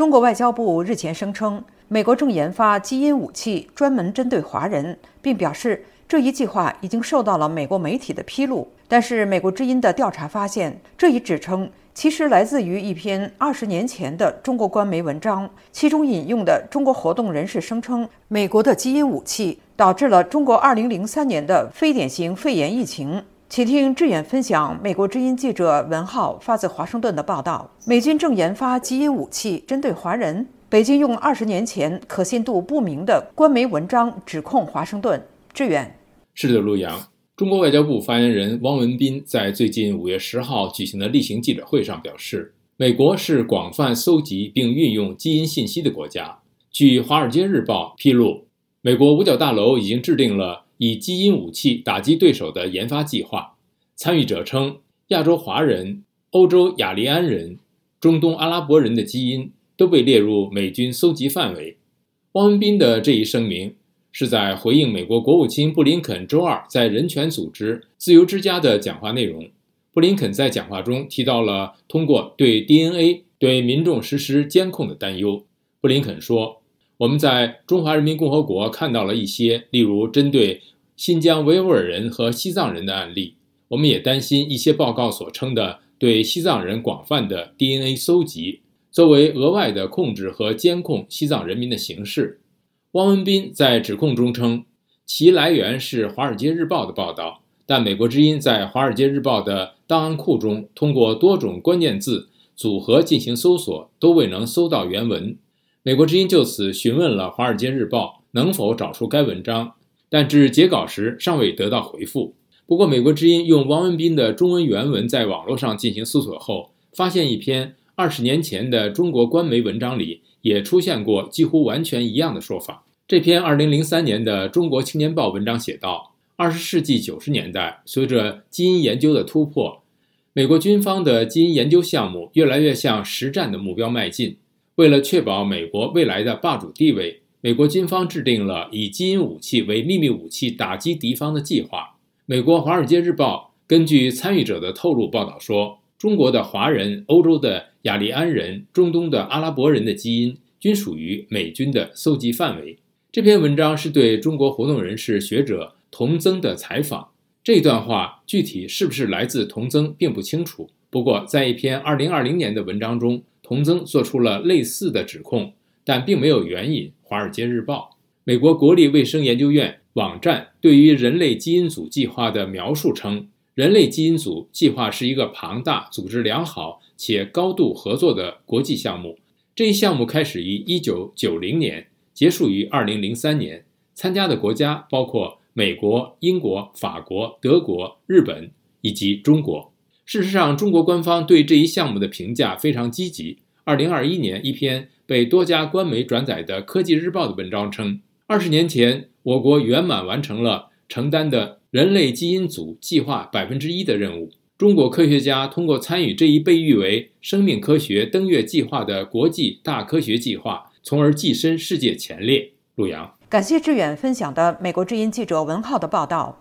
中国外交部日前声称，美国正研发基因武器，专门针对华人，并表示这一计划已经受到了美国媒体的披露。但是，美国之音的调查发现，这一指称其实来自于一篇二十年前的中国官媒文章，其中引用的中国活动人士声称，美国的基因武器导致了中国2003年的非典型肺炎疫情。请听志远分享美国之音记者文浩发自华盛顿的报道：美军正研发基因武器针对华人。北京用二十年前可信度不明的官媒文章指控华盛顿。志远是的，陆阳。中国外交部发言人汪文斌在最近五月十号举行的例行记者会上表示，美国是广泛搜集并运用基因信息的国家。据《华尔街日报》披露，美国五角大楼已经制定了。以基因武器打击对手的研发计划，参与者称，亚洲华人、欧洲雅利安人、中东阿拉伯人的基因都被列入美军搜集范围。汪文斌的这一声明是在回应美国国务卿布林肯周二在人权组织自由之家的讲话内容。布林肯在讲话中提到了通过对 DNA 对民众实施监控的担忧。布林肯说。我们在中华人民共和国看到了一些，例如针对新疆维吾尔人和西藏人的案例。我们也担心一些报告所称的对西藏人广泛的 DNA 搜集，作为额外的控制和监控西藏人民的形式。汪文斌在指控中称，其来源是《华尔街日报》的报道，但美国之音在《华尔街日报》的档案库中通过多种关键字组合进行搜索，都未能搜到原文。美国之音就此询问了《华尔街日报》能否找出该文章，但至截稿时尚未得到回复。不过，美国之音用汪文斌的中文原文在网络上进行搜索后，发现一篇二十年前的中国官媒文章里也出现过几乎完全一样的说法。这篇二零零三年的《中国青年报》文章写道：二十世纪九十年代，随着基因研究的突破，美国军方的基因研究项目越来越向实战的目标迈进。为了确保美国未来的霸主地位，美国军方制定了以基因武器为秘密武器打击敌方的计划。美国《华尔街日报》根据参与者的透露报道说，中国的华人、欧洲的雅利安人、中东的阿拉伯人的基因均属于美军的搜集范围。这篇文章是对中国活动人士学者童增的采访。这段话具体是不是来自童增，并不清楚。不过，在一篇2020年的文章中。童增做出了类似的指控，但并没有援引《华尔街日报》。美国国立卫生研究院网站对于人类基因组计划的描述称，人类基因组计划是一个庞大、组织良好且高度合作的国际项目。这一项目开始于1990年，结束于2003年。参加的国家包括美国、英国、法国、德国、日本以及中国。事实上，中国官方对这一项目的评价非常积极。二零二一年，一篇被多家官媒转载的《科技日报》的文章称，二十年前，我国圆满完成了承担的人类基因组计划百分之一的任务。中国科学家通过参与这一被誉为“生命科学登月计划”的国际大科学计划，从而跻身世界前列。陆阳，感谢志远分享的美国之音记者文浩的报道。